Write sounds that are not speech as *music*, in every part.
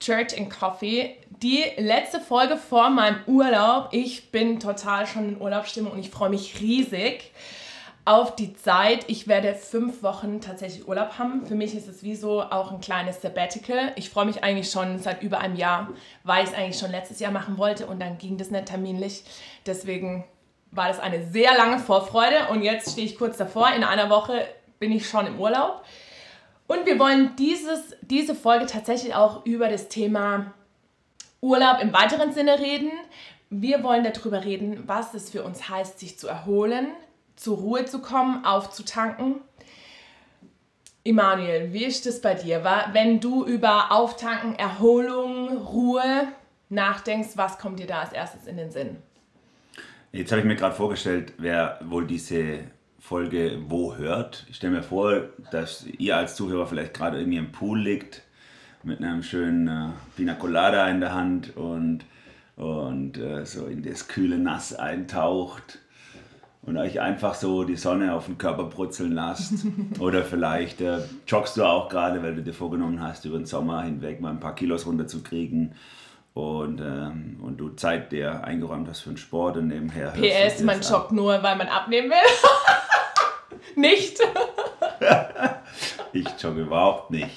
Church and Coffee. Die letzte Folge vor meinem Urlaub. Ich bin total schon in Urlaubsstimmung und ich freue mich riesig auf die Zeit. Ich werde fünf Wochen tatsächlich Urlaub haben. Für mich ist es wie so auch ein kleines Sabbatical. Ich freue mich eigentlich schon seit über einem Jahr, weil ich es eigentlich schon letztes Jahr machen wollte und dann ging das nicht terminlich. Deswegen war das eine sehr lange Vorfreude und jetzt stehe ich kurz davor. In einer Woche bin ich schon im Urlaub. Und wir wollen dieses, diese Folge tatsächlich auch über das Thema Urlaub im weiteren Sinne reden. Wir wollen darüber reden, was es für uns heißt, sich zu erholen, zur Ruhe zu kommen, aufzutanken. Emanuel, wie ist das bei dir? Wenn du über Auftanken, Erholung, Ruhe nachdenkst, was kommt dir da als erstes in den Sinn? Jetzt habe ich mir gerade vorgestellt, wer wohl diese Folge Wo hört. Ich stelle mir vor, dass ihr als Zuhörer vielleicht gerade irgendwie im Pool liegt mit einem schönen äh, Pina Colada in der Hand und, und äh, so in das kühle Nass eintaucht und euch einfach so die Sonne auf den Körper brutzeln lasst. *laughs* Oder vielleicht äh, joggst du auch gerade, weil du dir vorgenommen hast, über den Sommer hinweg mal ein paar Kilos runterzukriegen und, ähm, und du Zeit dir eingeräumt hast für den Sport und nebenher PS, man joggt nur, weil man abnehmen will. *laughs* nicht. ich jogge überhaupt nicht.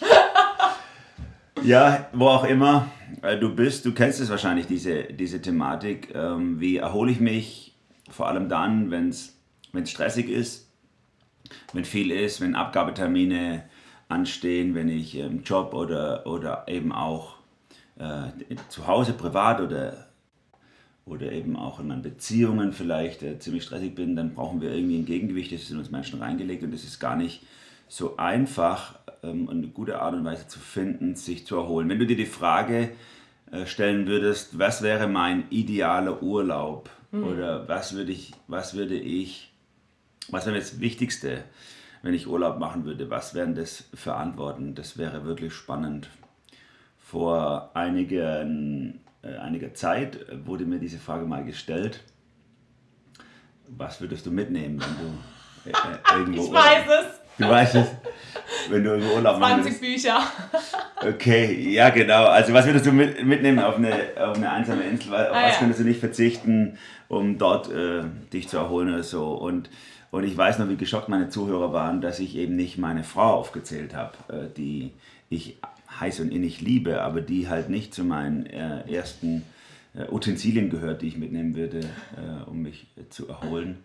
Ja, wo auch immer äh, du bist, du kennst es wahrscheinlich, diese, diese Thematik. Ähm, wie erhole ich mich? Vor allem dann, wenn es stressig ist, wenn viel ist, wenn Abgabetermine anstehen, wenn ich im Job oder, oder eben auch äh, zu Hause privat oder oder eben auch in meinen Beziehungen vielleicht äh, ziemlich stressig bin, dann brauchen wir irgendwie ein Gegengewicht. Das ist in uns Menschen reingelegt und es ist gar nicht so einfach, ähm, eine gute Art und Weise zu finden, sich zu erholen. Wenn du dir die Frage äh, stellen würdest, was wäre mein idealer Urlaub mhm. oder was würde ich, was würde ich, was wäre das Wichtigste, wenn ich Urlaub machen würde, was wären das für Antworten? Das wäre wirklich spannend. Vor einigen äh, einiger Zeit äh, wurde mir diese Frage mal gestellt. Was würdest du mitnehmen, wenn du äh, irgendwo. ich weiß es. Du weißt es. Wenn du im Urlaub 20 Bücher. Okay, ja genau. Also was würdest du mit, mitnehmen auf eine, auf eine einsame Insel? Auf ah, was ja. könntest du nicht verzichten, um dort äh, dich zu erholen oder so? Und, und ich weiß noch, wie geschockt meine Zuhörer waren, dass ich eben nicht meine Frau aufgezählt habe, äh, die ich heiß und innig liebe, aber die halt nicht zu meinen äh, ersten äh, Utensilien gehört, die ich mitnehmen würde, äh, um mich zu erholen.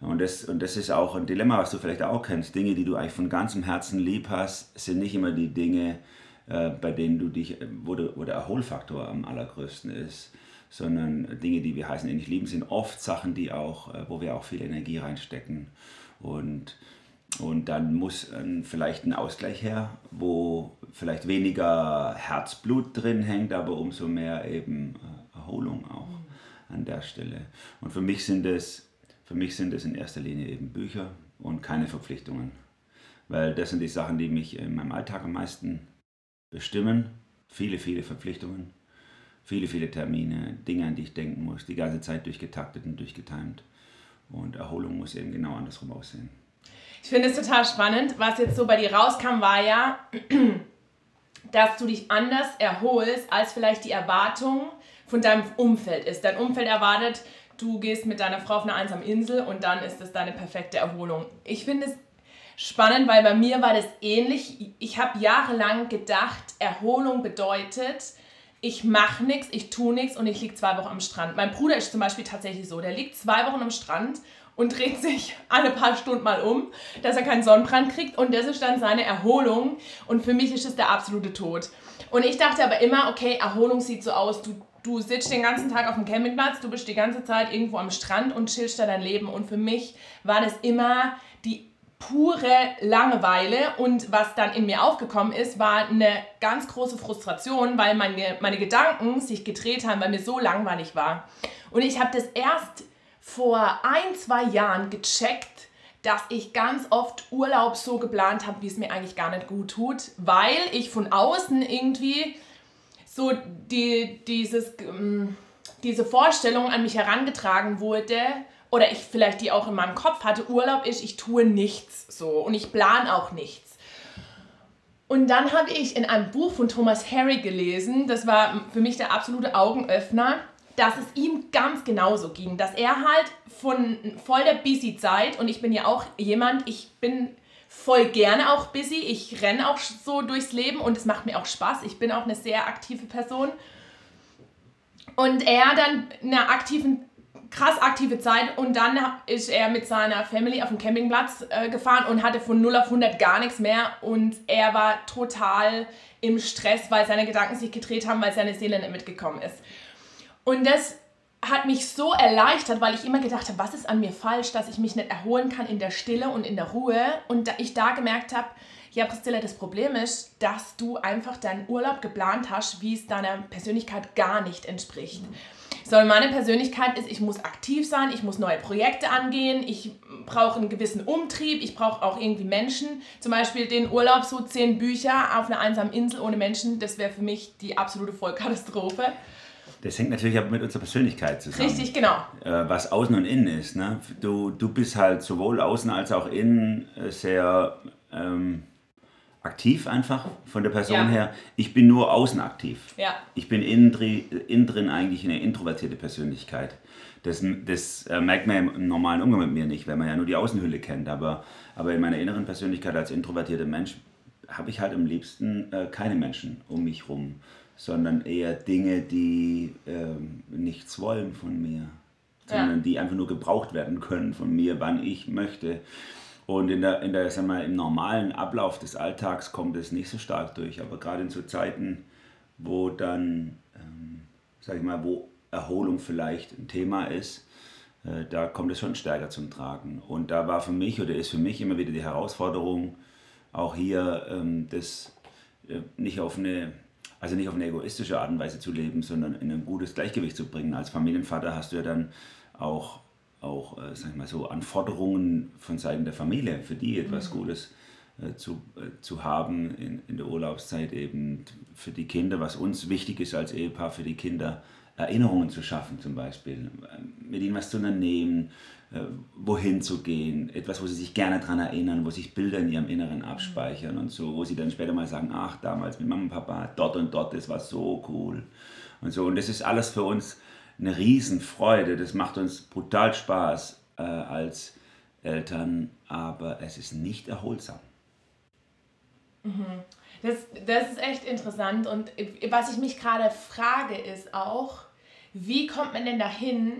Und das, und das ist auch ein Dilemma, was du vielleicht auch kennst. Dinge, die du eigentlich von ganzem Herzen lieb hast, sind nicht immer die Dinge, äh, bei denen du dich, wo, der, wo der Erholfaktor am allergrößten ist, sondern Dinge, die wir heißen innig lieben, sind oft Sachen, die auch, äh, wo wir auch viel Energie reinstecken. Und und dann muss ähm, vielleicht ein Ausgleich her, wo vielleicht weniger Herzblut drin hängt, aber umso mehr eben äh, Erholung auch an der Stelle. Und für mich sind es, für mich sind es in erster Linie eben Bücher und keine Verpflichtungen. Weil das sind die Sachen, die mich in meinem Alltag am meisten bestimmen. Viele, viele Verpflichtungen, viele, viele Termine, Dinge, an die ich denken muss, die ganze Zeit durchgetaktet und durchgetimt. Und Erholung muss eben genau andersrum aussehen. Ich finde es total spannend. Was jetzt so bei dir rauskam, war ja, *clears throat* dass du dich anders erholst, als vielleicht die Erwartung von deinem Umfeld ist. Dein Umfeld erwartet, du gehst mit deiner Frau auf eine einsame Insel und dann ist das deine perfekte Erholung. Ich finde es spannend, weil bei mir war das ähnlich. Ich habe jahrelang gedacht, Erholung bedeutet, ich mache nichts, ich tue nichts und ich liege zwei Wochen am Strand. Mein Bruder ist zum Beispiel tatsächlich so, der liegt zwei Wochen am Strand und dreht sich alle paar Stunden mal um, dass er keinen Sonnenbrand kriegt. Und das ist dann seine Erholung. Und für mich ist es der absolute Tod. Und ich dachte aber immer, okay, Erholung sieht so aus, du, du sitzt den ganzen Tag auf dem Campingplatz, du bist die ganze Zeit irgendwo am Strand und chillst da dein Leben. Und für mich war das immer die pure Langeweile. Und was dann in mir aufgekommen ist, war eine ganz große Frustration, weil meine, meine Gedanken sich gedreht haben, weil mir so langweilig war. Und ich habe das erst vor ein, zwei Jahren gecheckt, dass ich ganz oft Urlaub so geplant habe, wie es mir eigentlich gar nicht gut tut, weil ich von außen irgendwie so die, dieses, ähm, diese Vorstellung an mich herangetragen wurde oder ich vielleicht die auch in meinem Kopf hatte, Urlaub ist, ich tue nichts so und ich plane auch nichts. Und dann habe ich in einem Buch von Thomas Harry gelesen, das war für mich der absolute Augenöffner, dass es ihm ganz genauso ging, dass er halt von voll der busy Zeit und ich bin ja auch jemand, ich bin voll gerne auch busy, ich renne auch so durchs Leben und es macht mir auch Spaß. Ich bin auch eine sehr aktive Person. Und er dann in einer aktiven, krass aktive Zeit und dann ist er mit seiner Family auf dem Campingplatz äh, gefahren und hatte von 0 auf 100 gar nichts mehr und er war total im Stress, weil seine Gedanken sich gedreht haben, weil seine Seele nicht mitgekommen ist. Und das hat mich so erleichtert, weil ich immer gedacht habe, was ist an mir falsch, dass ich mich nicht erholen kann in der Stille und in der Ruhe. Und ich da gemerkt habe, ja, Priscilla, das Problem ist, dass du einfach deinen Urlaub geplant hast, wie es deiner Persönlichkeit gar nicht entspricht. So, meine Persönlichkeit ist, ich muss aktiv sein, ich muss neue Projekte angehen, ich brauche einen gewissen Umtrieb, ich brauche auch irgendwie Menschen. Zum Beispiel den Urlaub, so zehn Bücher auf einer einsamen Insel ohne Menschen, das wäre für mich die absolute Vollkatastrophe. Das hängt natürlich aber mit unserer Persönlichkeit zusammen. Richtig, genau. Äh, was außen und innen ist. Ne? Du, du bist halt sowohl außen als auch innen äh, sehr ähm, aktiv einfach von der Person ja. her. Ich bin nur außen aktiv. Ja. Ich bin innen, innen drin eigentlich eine introvertierte Persönlichkeit. Das, das äh, merkt man im normalen Umgang mit mir nicht, wenn man ja nur die Außenhülle kennt. Aber, aber in meiner inneren Persönlichkeit als introvertierter Mensch habe ich halt am liebsten äh, keine Menschen um mich herum sondern eher Dinge, die ähm, nichts wollen von mir, sondern ja. die einfach nur gebraucht werden können von mir, wann ich möchte. Und in der, in der, sagen wir, im normalen Ablauf des Alltags kommt es nicht so stark durch, aber gerade in so Zeiten, wo dann, ähm, sag ich mal, wo Erholung vielleicht ein Thema ist, äh, da kommt es schon stärker zum Tragen. Und da war für mich oder ist für mich immer wieder die Herausforderung, auch hier ähm, das äh, nicht auf eine also nicht auf eine egoistische Art und Weise zu leben, sondern in ein gutes Gleichgewicht zu bringen. Als Familienvater hast du ja dann auch, auch äh, sag ich mal so, Anforderungen von Seiten der Familie, für die etwas mhm. Gutes äh, zu, äh, zu haben in, in der Urlaubszeit eben für die Kinder, was uns wichtig ist als Ehepaar, für die Kinder Erinnerungen zu schaffen zum Beispiel, mit ihnen was zu unternehmen, äh, wohin zu gehen, etwas, wo sie sich gerne daran erinnern, wo sich Bilder in ihrem Inneren abspeichern und so, wo sie dann später mal sagen, ach, damals mit Mama und Papa, dort und dort, das war so cool und so. Und das ist alles für uns eine Riesenfreude, das macht uns brutal Spaß äh, als Eltern, aber es ist nicht erholsam. Mhm. Das, das ist echt interessant und was ich mich gerade frage ist auch, wie kommt man denn dahin,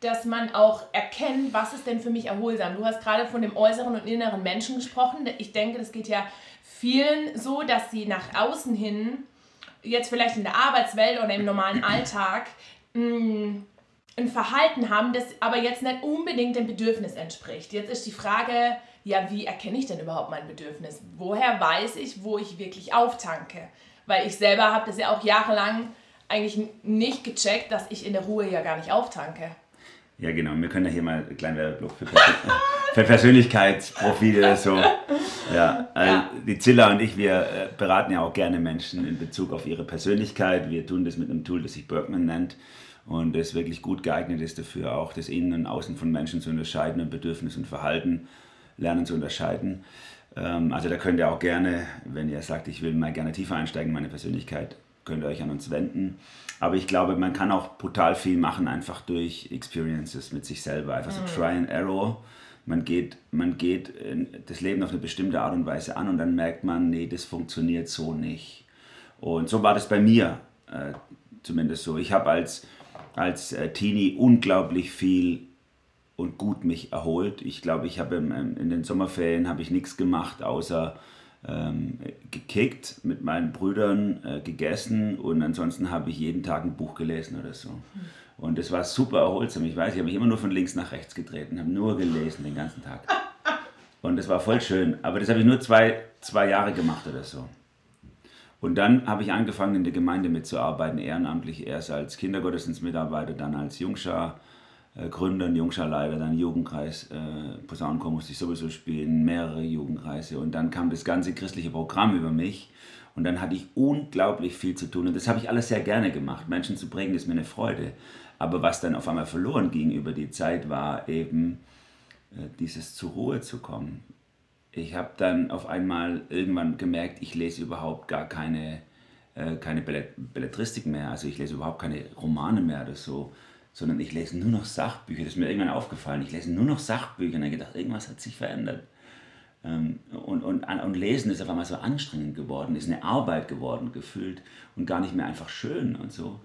dass man auch erkennt, was ist denn für mich erholsam. Du hast gerade von dem äußeren und inneren Menschen gesprochen. Ich denke, das geht ja vielen so, dass sie nach außen hin, jetzt vielleicht in der Arbeitswelt oder im normalen Alltag, mm, ein Verhalten haben, das aber jetzt nicht unbedingt dem Bedürfnis entspricht. Jetzt ist die Frage, ja, wie erkenne ich denn überhaupt mein Bedürfnis? Woher weiß ich, wo ich wirklich auftanke? Weil ich selber habe das ja auch jahrelang eigentlich nicht gecheckt, dass ich in der Ruhe ja gar nicht auftanke. Ja, genau. Wir können ja hier mal einen kleinen Werbeblock für, Persön *laughs* für Persönlichkeitsprofile. So. Ja, also ja. Die Zilla und ich, wir äh, beraten ja auch gerne Menschen in Bezug auf ihre Persönlichkeit. Wir tun das mit einem Tool, das sich Bergman nennt und das wirklich gut geeignet ist dafür, auch das Innen und Außen von Menschen zu unterscheiden und Bedürfnis und Verhalten lernen zu unterscheiden. Ähm, also da könnt ihr auch gerne, wenn ihr sagt, ich will mal gerne tiefer einsteigen in meine Persönlichkeit, könnt ihr euch an uns wenden. Aber ich glaube, man kann auch brutal viel machen, einfach durch Experiences mit sich selber. Einfach so mhm. Try and Error. Man geht, man geht das Leben auf eine bestimmte Art und Weise an und dann merkt man, nee, das funktioniert so nicht. Und so war das bei mir äh, zumindest so. Ich habe als, als äh, Teenie unglaublich viel und gut mich erholt. Ich glaube, ich habe in den Sommerferien habe ich nichts gemacht, außer ähm, gekickt, mit meinen Brüdern äh, gegessen und ansonsten habe ich jeden Tag ein Buch gelesen oder so. Und das war super erholsam. Ich weiß, ich habe mich immer nur von links nach rechts gedreht und habe nur gelesen den ganzen Tag. Und das war voll schön. Aber das habe ich nur zwei, zwei Jahre gemacht oder so. Und dann habe ich angefangen, in der Gemeinde mitzuarbeiten, ehrenamtlich, erst als Kindergottesdienstmitarbeiter, dann als Jungschar. Äh, Gründer, Jungscharleiter, dann Jugendkreis, äh, Posaunenchor musste ich sowieso spielen, mehrere Jugendkreise und dann kam das ganze christliche Programm über mich und dann hatte ich unglaublich viel zu tun und das habe ich alles sehr gerne gemacht. Menschen zu prägen ist mir eine Freude. Aber was dann auf einmal verloren ging über die Zeit, war eben äh, dieses zur Ruhe zu kommen. Ich habe dann auf einmal irgendwann gemerkt, ich lese überhaupt gar keine, äh, keine Belletristik mehr, also ich lese überhaupt keine Romane mehr oder so, sondern ich lese nur noch Sachbücher. Das ist mir irgendwann aufgefallen. Ich lese nur noch Sachbücher und habe gedacht, irgendwas hat sich verändert. Ähm, und, und, und Lesen ist auf einmal so anstrengend geworden, ist eine Arbeit geworden, gefühlt und gar nicht mehr einfach schön und so.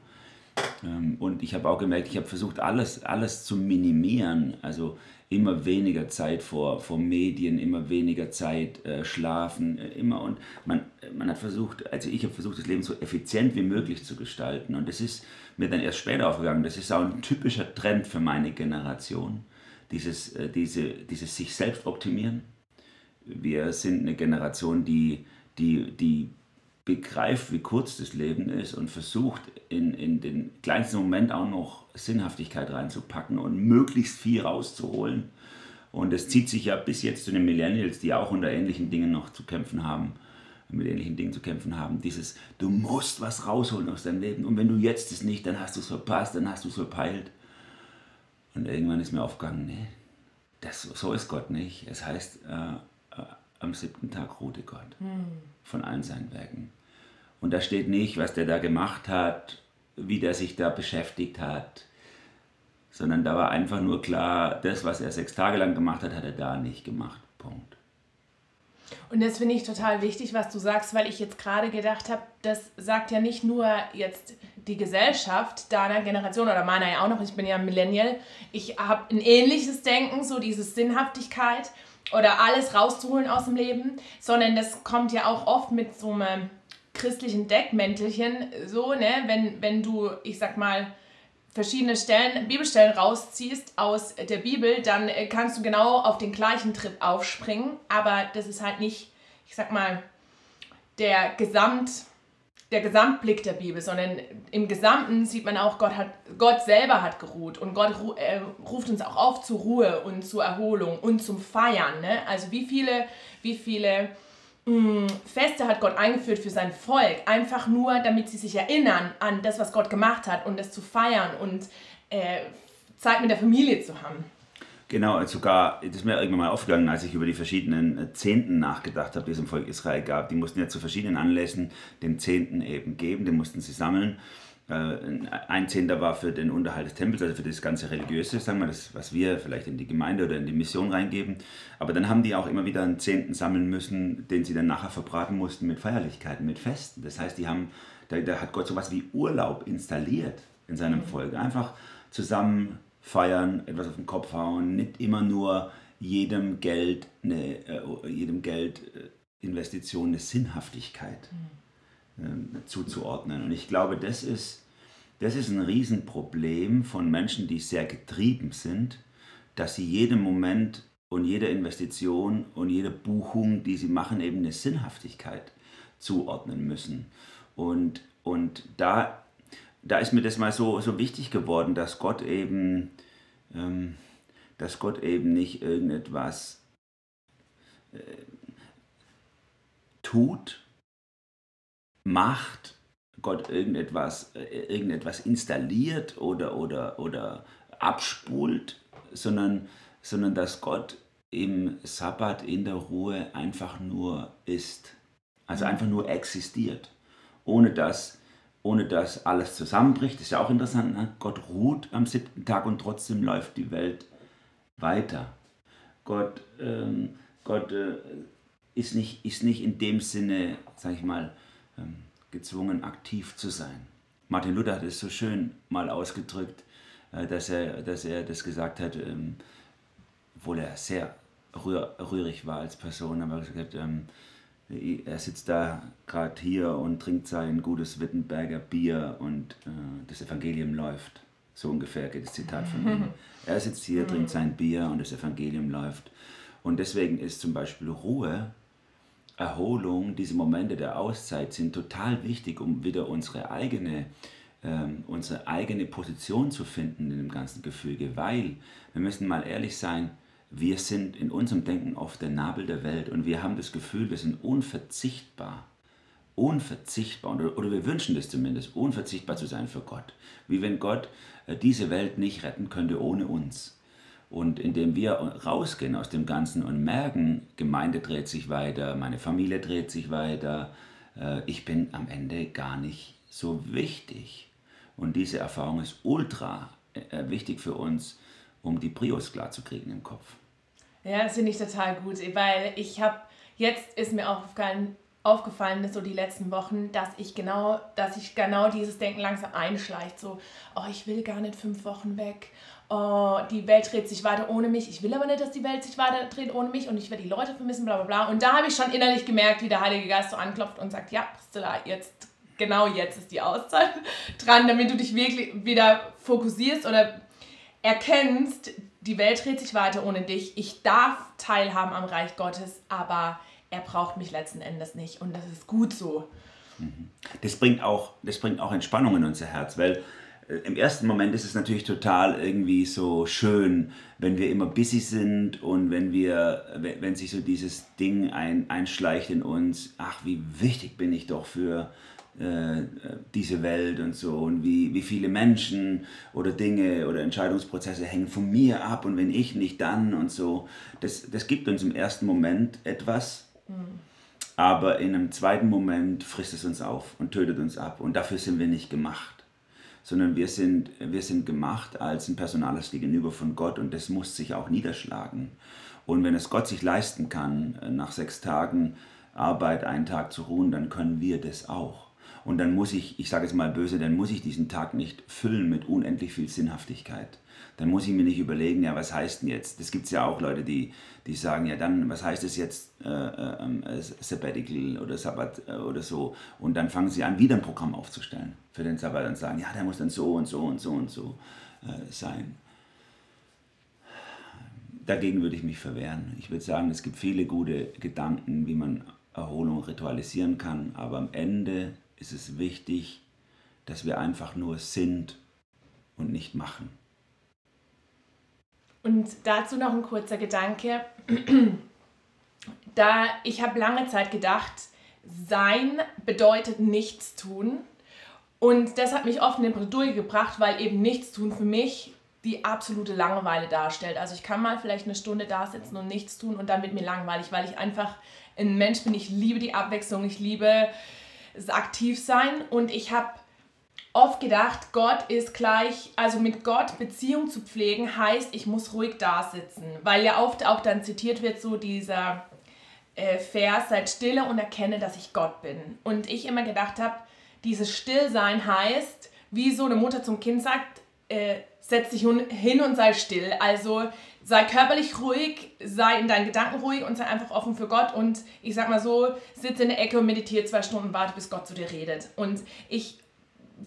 Ähm, und ich habe auch gemerkt, ich habe versucht, alles, alles zu minimieren. Also immer weniger Zeit vor, vor Medien, immer weniger Zeit äh, schlafen, äh, immer. Und man, man hat versucht, also ich habe versucht, das Leben so effizient wie möglich zu gestalten. Und das ist mir dann erst später aufgegangen. Das ist auch ein typischer Trend für meine Generation. Dieses, äh, diese, dieses sich selbst optimieren. Wir sind eine Generation, die, die, die begreift, wie kurz das Leben ist und versucht, in, in den kleinsten Moment auch noch Sinnhaftigkeit reinzupacken und möglichst viel rauszuholen. Und das zieht sich ja bis jetzt zu den Millennials, die auch unter ähnlichen Dingen noch zu kämpfen haben, mit ähnlichen Dingen zu kämpfen haben. Dieses, du musst was rausholen aus deinem Leben und wenn du jetzt es nicht, dann hast du es verpasst, dann hast du es verpeilt. Und irgendwann ist mir aufgegangen, nee, das, so ist Gott nicht. Es heißt, äh, äh am siebten Tag ruhte Gott hm. von allen seinen Werken. Und da steht nicht, was der da gemacht hat, wie der sich da beschäftigt hat, sondern da war einfach nur klar, das, was er sechs Tage lang gemacht hat, hat er da nicht gemacht. Punkt. Und das finde ich total wichtig, was du sagst, weil ich jetzt gerade gedacht habe, das sagt ja nicht nur jetzt die Gesellschaft deiner Generation oder meiner ja auch noch, ich bin ja Millennial, ich habe ein ähnliches Denken, so diese Sinnhaftigkeit oder alles rauszuholen aus dem Leben, sondern das kommt ja auch oft mit so einem christlichen Deckmäntelchen, so, ne, wenn, wenn du, ich sag mal, verschiedene Stellen, Bibelstellen rausziehst aus der Bibel, dann äh, kannst du genau auf den gleichen Trip aufspringen, aber das ist halt nicht, ich sag mal, der Gesamt der Gesamtblick der Bibel, sondern im Gesamten sieht man auch, Gott, hat, Gott selber hat geruht und Gott äh, ruft uns auch auf zur Ruhe und zur Erholung und zum Feiern. Ne? Also wie viele, wie viele mh, mm, Feste hat Gott eingeführt für sein Volk, einfach nur, damit sie sich erinnern an das, was Gott gemacht hat und das zu feiern und äh, Zeit mit der Familie zu haben. Genau, sogar, das ist mir irgendwann mal aufgegangen, als ich über die verschiedenen Zehnten nachgedacht habe, die es im Volk Israel gab. Die mussten ja zu verschiedenen Anlässen den Zehnten eben geben, den mussten sie sammeln. Äh, ein Zehnter war für den Unterhalt des Tempels, also für das ganze Religiöse, sagen wir, das, was wir vielleicht in die Gemeinde oder in die Mission reingeben. Aber dann haben die auch immer wieder einen Zehnten sammeln müssen, den sie dann nachher verbraten mussten mit Feierlichkeiten, mit Festen. Das heißt, die haben, da, da hat Gott sowas wie Urlaub installiert in seinem. Volk. Einfach zusammen feiern, etwas auf den Kopf hauen, nicht immer nur jedem Geld eine, äh, jedem Geld äh, Investition eine Sinnhaftigkeit mhm. äh, zuzuordnen. Und ich glaube, das ist, das ist ein Riesenproblem von Menschen, die sehr getrieben sind, dass sie jedem Moment und jeder Investition und jeder Buchung, die sie machen, eben eine Sinnhaftigkeit zuordnen müssen. Und, und da da ist mir das mal so, so wichtig geworden, dass Gott eben, ähm, dass Gott eben nicht irgendetwas äh, tut, macht, Gott irgendetwas, äh, irgendetwas installiert oder, oder, oder abspult, sondern, sondern dass Gott im Sabbat in der Ruhe einfach nur ist. Also einfach nur existiert, ohne dass ohne dass alles zusammenbricht. Das ist ja auch interessant. Ne? Gott ruht am siebten Tag und trotzdem läuft die Welt weiter. Gott, ähm, Gott äh, ist, nicht, ist nicht in dem Sinne, sag ich mal, ähm, gezwungen, aktiv zu sein. Martin Luther hat es so schön mal ausgedrückt, äh, dass, er, dass er das gesagt hat, ähm, obwohl er sehr rühr, rührig war als Person, aber er hat gesagt, ähm, er sitzt da gerade hier und trinkt sein gutes Wittenberger Bier und äh, das Evangelium läuft. So ungefähr geht das Zitat von ihm. *laughs* Er sitzt hier, trinkt sein Bier und das Evangelium läuft. Und deswegen ist zum Beispiel Ruhe, Erholung, diese Momente der Auszeit sind total wichtig, um wieder unsere eigene, ähm, unsere eigene Position zu finden in dem ganzen Gefüge. Weil, wir müssen mal ehrlich sein, wir sind in unserem Denken oft der Nabel der Welt und wir haben das Gefühl, wir sind unverzichtbar. Unverzichtbar, oder, oder wir wünschen das zumindest, unverzichtbar zu sein für Gott. Wie wenn Gott äh, diese Welt nicht retten könnte ohne uns. Und indem wir rausgehen aus dem Ganzen und merken, Gemeinde dreht sich weiter, meine Familie dreht sich weiter, äh, ich bin am Ende gar nicht so wichtig. Und diese Erfahrung ist ultra äh, wichtig für uns, um die Prios klar zu kriegen im Kopf. Ja, das finde ich total gut, weil ich habe, jetzt ist mir aufgefallen, aufgefallen ist so die letzten Wochen, dass ich genau, dass ich genau dieses Denken langsam einschleicht. So, oh, ich will gar nicht fünf Wochen weg. Oh, die Welt dreht sich weiter ohne mich. Ich will aber nicht, dass die Welt sich weiter dreht ohne mich und ich werde die Leute vermissen, bla bla bla. Und da habe ich schon innerlich gemerkt, wie der Heilige Geist so anklopft und sagt, ja, Priscilla, jetzt, genau jetzt ist die Auszeit *laughs* dran, damit du dich wirklich wieder fokussierst oder erkennst, die Welt dreht sich weiter ohne dich. Ich darf teilhaben am Reich Gottes, aber er braucht mich letzten Endes nicht. Und das ist gut so. Mhm. Das bringt auch, das bringt auch Entspannung in unser Herz, weil äh, im ersten Moment ist es natürlich total irgendwie so schön, wenn wir immer busy sind und wenn wir, wenn sich so dieses Ding ein, einschleicht in uns, ach, wie wichtig bin ich doch für, äh, diese Welt und so und wie, wie viele Menschen oder Dinge oder Entscheidungsprozesse hängen von mir ab und wenn ich nicht dann und so. Das, das gibt uns im ersten Moment etwas, mhm. aber in einem zweiten Moment frisst es uns auf und tötet uns ab und dafür sind wir nicht gemacht. Sondern wir sind, wir sind gemacht als ein personales Gegenüber von Gott und das muss sich auch niederschlagen. Und wenn es Gott sich leisten kann, nach sechs Tagen Arbeit einen Tag zu ruhen, dann können wir das auch. Und dann muss ich, ich sage es mal böse, dann muss ich diesen Tag nicht füllen mit unendlich viel Sinnhaftigkeit. Dann muss ich mir nicht überlegen, ja, was heißt denn jetzt? Das gibt es ja auch Leute, die, die sagen, ja, dann, was heißt es jetzt äh, äh, Sabbatical oder Sabbat äh, oder so? Und dann fangen sie an, wieder ein Programm aufzustellen für den Sabbat und sagen, ja, der muss dann so und so und so und so äh, sein. Dagegen würde ich mich verwehren. Ich würde sagen, es gibt viele gute Gedanken, wie man Erholung ritualisieren kann, aber am Ende ist es wichtig, dass wir einfach nur sind und nicht machen. Und dazu noch ein kurzer Gedanke. da ich habe lange Zeit gedacht, sein bedeutet nichts tun. Und das hat mich oft in den Bredouille gebracht, weil eben nichts tun für mich die absolute Langeweile darstellt. Also ich kann mal vielleicht eine Stunde da sitzen und nichts tun und dann wird mir langweilig, weil ich einfach ein Mensch bin. Ich liebe die Abwechslung, ich liebe aktiv sein und ich habe oft gedacht, Gott ist gleich, also mit Gott Beziehung zu pflegen heißt, ich muss ruhig da sitzen, weil ja oft auch dann zitiert wird so dieser äh, Vers, seid stille und erkenne, dass ich Gott bin. Und ich immer gedacht habe, dieses Stillsein heißt, wie so eine Mutter zum Kind sagt, äh, setz dich hin und sei still. Also sei körperlich ruhig, sei in deinen Gedanken ruhig und sei einfach offen für Gott. Und ich sag mal so, sitze in der Ecke und meditiere zwei Stunden, warte, bis Gott zu dir redet. Und ich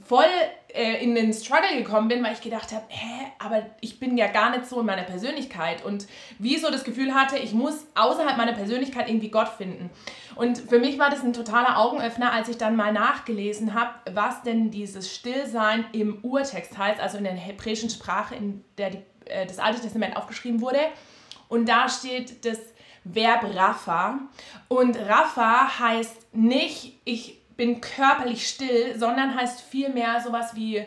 voll äh, in den Struggle gekommen bin, weil ich gedacht habe, hä, aber ich bin ja gar nicht so in meiner Persönlichkeit und wie so das Gefühl hatte, ich muss außerhalb meiner Persönlichkeit irgendwie Gott finden. Und für mich war das ein totaler Augenöffner, als ich dann mal nachgelesen habe, was denn dieses Stillsein im Urtext heißt, also in der hebräischen Sprache, in der die, äh, das Alte Testament aufgeschrieben wurde. Und da steht das Verb Rapha. Und Rapha heißt nicht, ich bin körperlich still, sondern heißt vielmehr sowas wie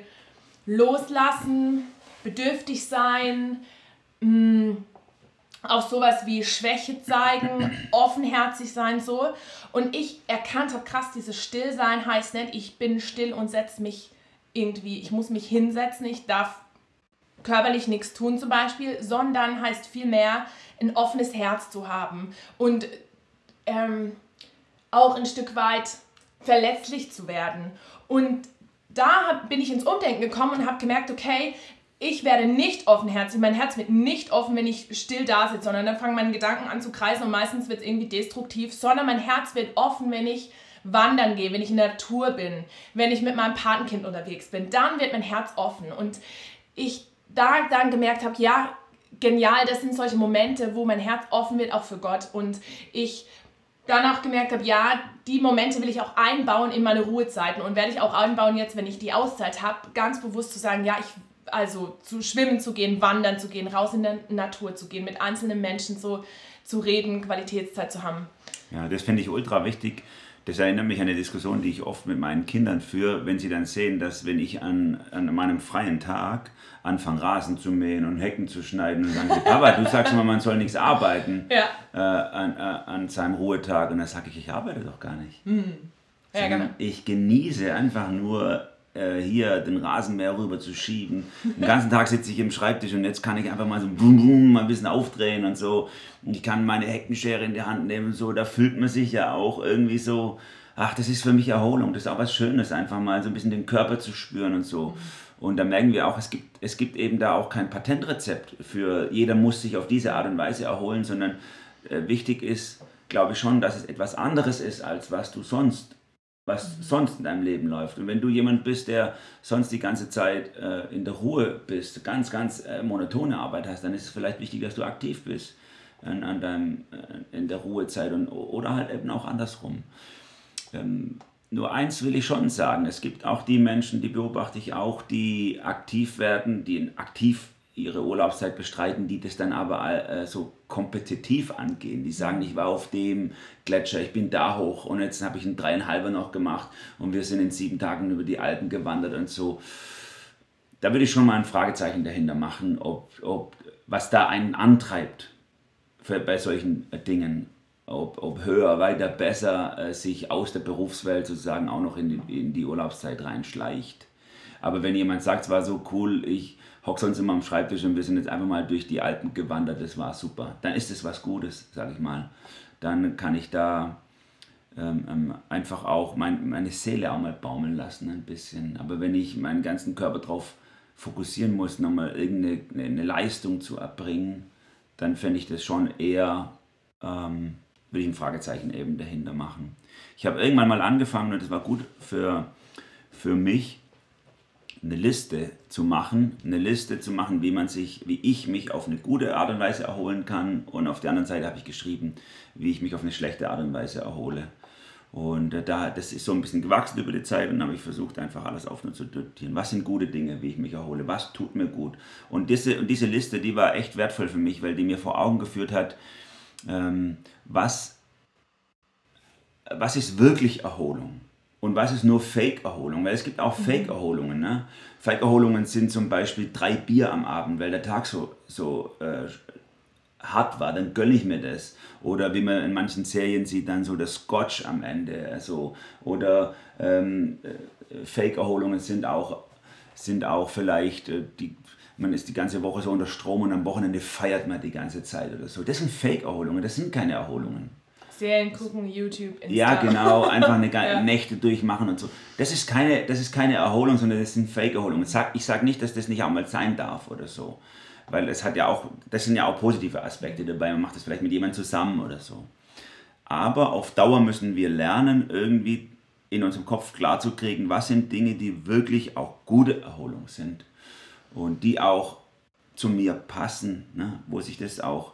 loslassen, bedürftig sein, mh, mm, auch sowas wie Schwäche zeigen, *clears throat* offenherzig sein, so. Und ich erkannt habe, krass, dieses Stillsein heißt nicht, ich bin still und setze mich irgendwie, ich muss mich hinsetzen, ich darf körperlich nichts tun zum Beispiel, sondern heißt vielmehr, ein offenes Herz zu haben und ähm, auch ein Stück weit verletzlich zu werden. Und da bin ich ins Umdenken gekommen und habe gemerkt, okay, ich werde nicht offenherzig, mein Herz wird nicht offen, wenn ich still da sitze, sondern dann fangen meine Gedanken an zu kreisen und meistens wird es irgendwie destruktiv, sondern mein Herz wird offen, wenn ich wandern gehe, wenn ich in der Natur bin, wenn ich mit meinem Patenkind unterwegs bin, dann wird mein Herz offen und ich da dann gemerkt habe, ja, genial. Das sind solche Momente, wo mein Herz offen wird, auch für Gott. Und ich dann auch gemerkt habe, ja, die Momente will ich auch einbauen in meine Ruhezeiten und werde ich auch einbauen jetzt, wenn ich die Auszeit habe, ganz bewusst zu sagen, ja, ich also zu schwimmen zu gehen, wandern zu gehen, raus in der Natur zu gehen, mit einzelnen Menschen so zu reden, Qualitätszeit zu haben. Ja, das finde ich ultra wichtig. Das erinnert mich an eine Diskussion, die ich oft mit meinen Kindern führe, wenn sie dann sehen, dass wenn ich an, an meinem freien Tag anfange, Rasen zu mähen und Hecken zu schneiden und sagen sie, Papa, du sagst immer, man soll nichts arbeiten ja. äh, an, äh, an seinem Ruhetag. Und dann sage ich, ich arbeite doch gar nicht. Mhm. Ja, genau. Ich genieße einfach nur äh, hier den Rasenmäher rüber zu schieben. Den ganzen Tag sitze ich im Schreibtisch und jetzt kann ich einfach mal so bum, bum, mal ein bisschen aufdrehen und so. Und ich kann meine Heckenschere in die Hand nehmen und so. Da fühlt man sich ja auch irgendwie so, ach, das ist für mich Erholung. Das ist auch was Schönes, einfach mal so ein bisschen den Körper zu spüren und so. Und da merken wir auch, es gibt, es gibt eben da auch kein Patentrezept für jeder muss sich auf diese Art und Weise erholen, sondern äh, wichtig ist, glaube ich schon, dass es etwas anderes ist, als was du sonst was sonst in deinem Leben läuft. Und wenn du jemand bist, der sonst die ganze Zeit äh, in der Ruhe bist, ganz, ganz äh, monotone Arbeit hast, dann ist es vielleicht wichtig, dass du aktiv bist an, an deinem, äh, in der Ruhezeit und, oder halt eben auch andersrum. Ähm, nur eins will ich schon sagen, es gibt auch die Menschen, die beobachte ich auch, die aktiv werden, die aktiv ihre Urlaubszeit bestreiten, die das dann aber äh, so kompetitiv angehen. Die sagen, ich war auf dem Gletscher, ich bin da hoch und jetzt habe ich einen dreieinhalber noch gemacht und wir sind in sieben Tagen über die Alpen gewandert und so. Da würde ich schon mal ein Fragezeichen dahinter machen, ob, ob was da einen antreibt für, bei solchen Dingen. Ob, ob höher, weiter, besser äh, sich aus der Berufswelt sozusagen auch noch in die, in die Urlaubszeit reinschleicht. Aber wenn jemand sagt, es war so cool, ich hocke sonst immer am Schreibtisch und wir sind jetzt einfach mal durch die Alpen gewandert, das war super. Dann ist es was Gutes, sage ich mal. Dann kann ich da ähm, ähm, einfach auch mein, meine Seele auch mal baumeln lassen ein bisschen. Aber wenn ich meinen ganzen Körper darauf fokussieren muss, nochmal irgendeine eine Leistung zu erbringen, dann fände ich das schon eher, ähm, will ich ein Fragezeichen eben dahinter machen. Ich habe irgendwann mal angefangen und das war gut für, für mich, eine Liste zu machen, eine Liste zu machen, wie man sich, wie ich mich auf eine gute Art und Weise erholen kann. Und auf der anderen Seite habe ich geschrieben, wie ich mich auf eine schlechte Art und Weise erhole. Und äh, da, das ist so ein bisschen gewachsen über die Zeit und habe ich versucht, einfach alles auf zu dotieren. Was sind gute Dinge, wie ich mich erhole? Was tut mir gut? Und diese, und diese Liste, die war echt wertvoll für mich, weil die mir vor Augen geführt hat, ähm, was, was ist wirklich Erholung? Und was ist nur Fake-Erholung? Weil es gibt auch mhm. Fake-Erholungen. Ne? Fake-Erholungen sind zum Beispiel drei Bier am Abend, weil der Tag so, so äh, hart war, dann gönne ich mir das. Oder wie man in manchen Serien sieht, dann so das Scotch am Ende. Also, oder ähm, äh, Fake-Erholungen sind auch, sind auch vielleicht, äh, die, man ist die ganze Woche so unter Strom und am Wochenende feiert man die ganze Zeit oder so. Das sind Fake-Erholungen, das sind keine Erholungen. Serien gucken, YouTube, Insta. Ja, genau, *laughs* einfach eine ja. Nächte durchmachen und so. Das ist keine, das ist keine Erholung, sondern das sind Fake-Erholungen. Ich sage nicht, dass das nicht auch mal sein darf oder so. Weil es hat ja auch, das sind ja auch positive Aspekte dabei. Man macht das vielleicht mit jemandem zusammen oder so. Aber auf Dauer müssen wir lernen, irgendwie in unserem Kopf klarzukriegen, was sind Dinge, die wirklich auch gute Erholung sind und die auch zu mir passen, ne? wo sich das auch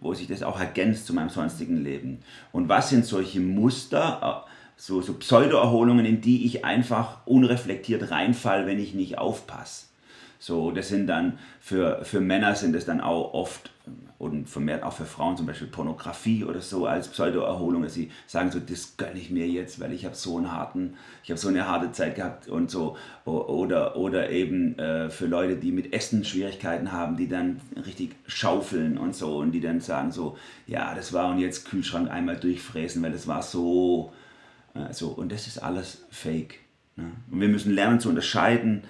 wo sich das auch ergänzt zu meinem sonstigen Leben. Und was sind solche Muster, äh, so, so Pseudo-Erholungen, in die ich einfach unreflektiert reinfall, wenn ich nicht aufpasse? So, das sind dann für, für Männer sind es dann auch oft und vermehrt auch für Frauen zum Beispiel Pornografie oder so als Pseudo-Erholung, dass sie sagen so, das gönne ich mir jetzt, weil ich habe so einen harten, ich habe so eine harte Zeit gehabt und so oder oder eben äh, für Leute, die mit Essen Schwierigkeiten haben, die dann richtig schaufeln und so und die dann sagen so, ja, das war und jetzt Kühlschrank einmal durchfräsen, weil das war so äh, so und das ist alles Fake. Ne? Und wir müssen lernen zu unterscheiden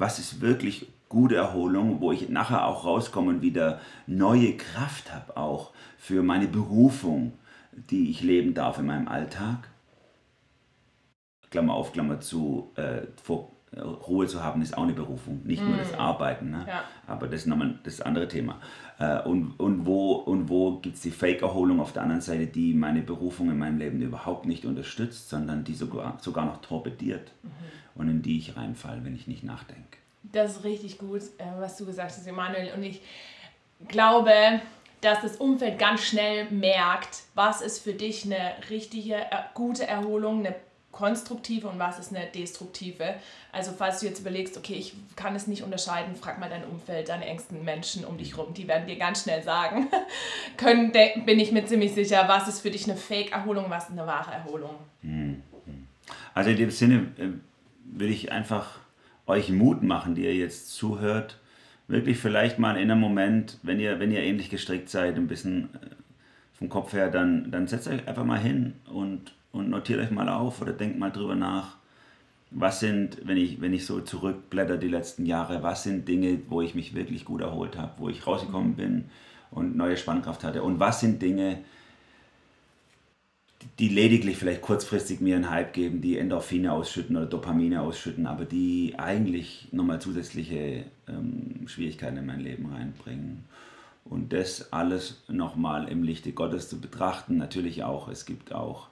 was ist wirklich gute Erholung, wo ich nachher auch rauskomme und wieder neue Kraft habe, auch für meine Berufung, die ich leben darf in meinem Alltag. Klammer auf, Klammer zu, äh, vor, Ruhe zu haben, ist auch eine Berufung, nicht mm. nur das mm. Arbeiten, ne? Ja. aber das ist nochmal das andere Thema. Äh, und, und wo, und wo gibt es die Fake-Erholung auf der anderen Seite, die meine Berufung in meinem Leben überhaupt nicht unterstützt, sondern die sogar, sogar noch torpediert. Mhm und in die ich reinfalle, wenn ich nicht nachdenke. Das ist richtig gut, äh, was du gesagt hast, Emanuel. Und ich, glaube, dass das Umfeld ganz schnell merkt, was ist für dich eine richtige, äh, gute Erholung, eine konstruktive und was ist eine destruktive. Also falls du jetzt überlegst, okay, ich kann es nicht unterscheiden, frag mal dein Umfeld, deine engsten Menschen um dich rum, die werden dir ganz schnell sagen, *laughs* können, bin ich mir ziemlich sicher, was ist für dich eine Fake-Erholung, was ist eine wahre Erholung. Hm, hm. Also in dem Sinne äh, will ich einfach euch Mut machen, die ihr jetzt zuhört, wirklich vielleicht mal in einem Moment, wenn ihr, wenn ihr ähnlich gestrickt seid, ein bisschen äh, vom Kopf her, dann, dann setzt euch einfach mal hin und, und notiert euch mal auf oder denkt mal drüber nach. Was sind, wenn ich, wenn ich so zurückblätter die letzten Jahre, was sind Dinge, wo ich mich wirklich gut erholt habe, wo ich rausgekommen bin und neue Spannkraft hatte? Und was sind Dinge, die lediglich vielleicht kurzfristig mir einen Hype geben, die Endorphine ausschütten oder Dopamine ausschütten, aber die eigentlich nochmal zusätzliche ähm, Schwierigkeiten in mein Leben reinbringen. Und das alles nochmal im Lichte Gottes zu betrachten. Natürlich auch, es gibt auch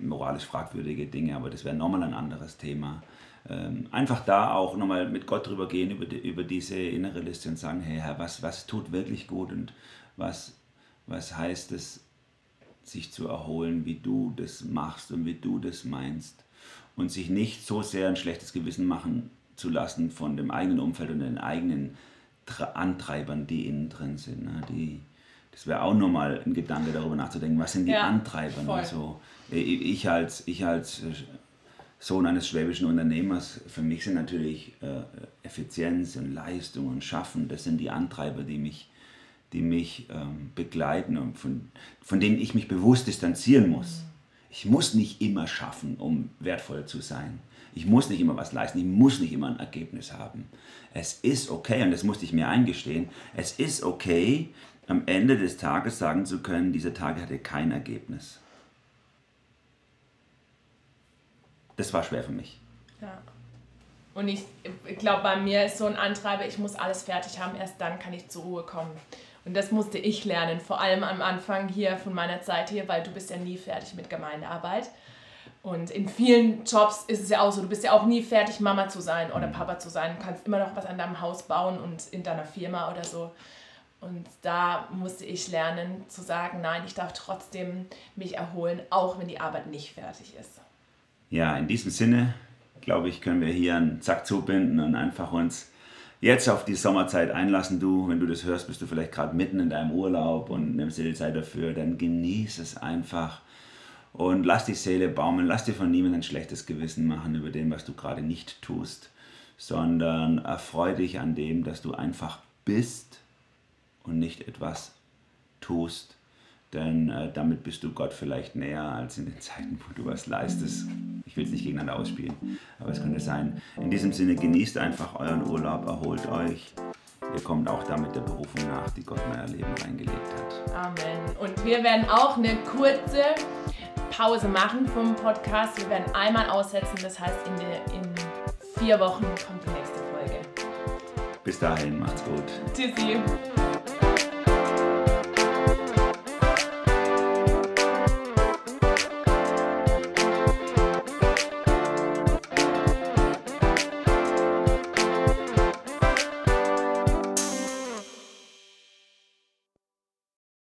moralisch fragwürdige Dinge, aber das wäre nochmal ein anderes Thema. Ähm, einfach da auch nochmal mit Gott drüber gehen, über, die, über diese innere Liste und sagen, hey Herr, was, was tut wirklich gut und was, was heißt es, sich zu erholen, wie du das machst und wie du das meinst. Und sich nicht so sehr ein schlechtes Gewissen machen zu lassen von dem eigenen Umfeld und den eigenen Antreibern, die innen drin sind. Ne? Die, das wäre auch nochmal ein Gedanke darüber nachzudenken, was sind die ja, Antreiber? Also, ich, als, ich als äh, Sohn eines schwäbischen Unternehmers, für mich sind natürlich äh, Effizienz und Leistung und Schaffen, das sind die Antreiber, die mich die mich ähm, begleiten und von, von denen ich mich bewusst distanzieren muss. Ich muss nicht immer schaffen, um wertvoll zu sein. Ich muss nicht immer was leisten, ich muss nicht immer ein Ergebnis haben. Es ist okay, und das musste ich mir eingestehen, es ist okay, am Ende des Tages sagen zu können, dieser Tag hatte kein Ergebnis. Das war schwer für mich. Ja. Und ich, ich glaube, bei mir ist so ein Antreiber, ich muss alles fertig haben, erst dann kann ich zur Ruhe kommen. Und das musste ich lernen, vor allem am Anfang hier von meiner Zeit hier, weil du bist ja nie fertig mit Gemeindearbeit. Und in vielen Jobs ist es ja auch so, du bist ja auch nie fertig, Mama zu sein oder Papa zu sein. Du kannst immer noch was an deinem Haus bauen und in deiner Firma oder so. Und da musste ich lernen zu sagen, nein, ich darf trotzdem mich erholen, auch wenn die Arbeit nicht fertig ist. Ja, in diesem Sinne, glaube ich, können wir hier einen Zack zubinden und einfach uns jetzt auf die Sommerzeit einlassen. Du, wenn du das hörst, bist du vielleicht gerade mitten in deinem Urlaub und nimmst dir die Zeit dafür, dann genieß es einfach und lass die Seele baumeln. Lass dir von niemandem ein schlechtes Gewissen machen über dem, was du gerade nicht tust, sondern erfreu dich an dem, dass du einfach bist und nicht etwas tust. Denn äh, damit bist du Gott vielleicht näher als in den Zeiten, wo du was leistest. Ich will es nicht gegeneinander ausspielen, aber es könnte sein. In diesem Sinne genießt einfach euren Urlaub, erholt euch. Ihr kommt auch damit der Berufung nach, die Gott in euer Leben reingelegt hat. Amen. Und wir werden auch eine kurze Pause machen vom Podcast. Wir werden einmal aussetzen, das heißt in, de, in vier Wochen kommt die nächste Folge. Bis dahin, macht's gut. Tschüssi.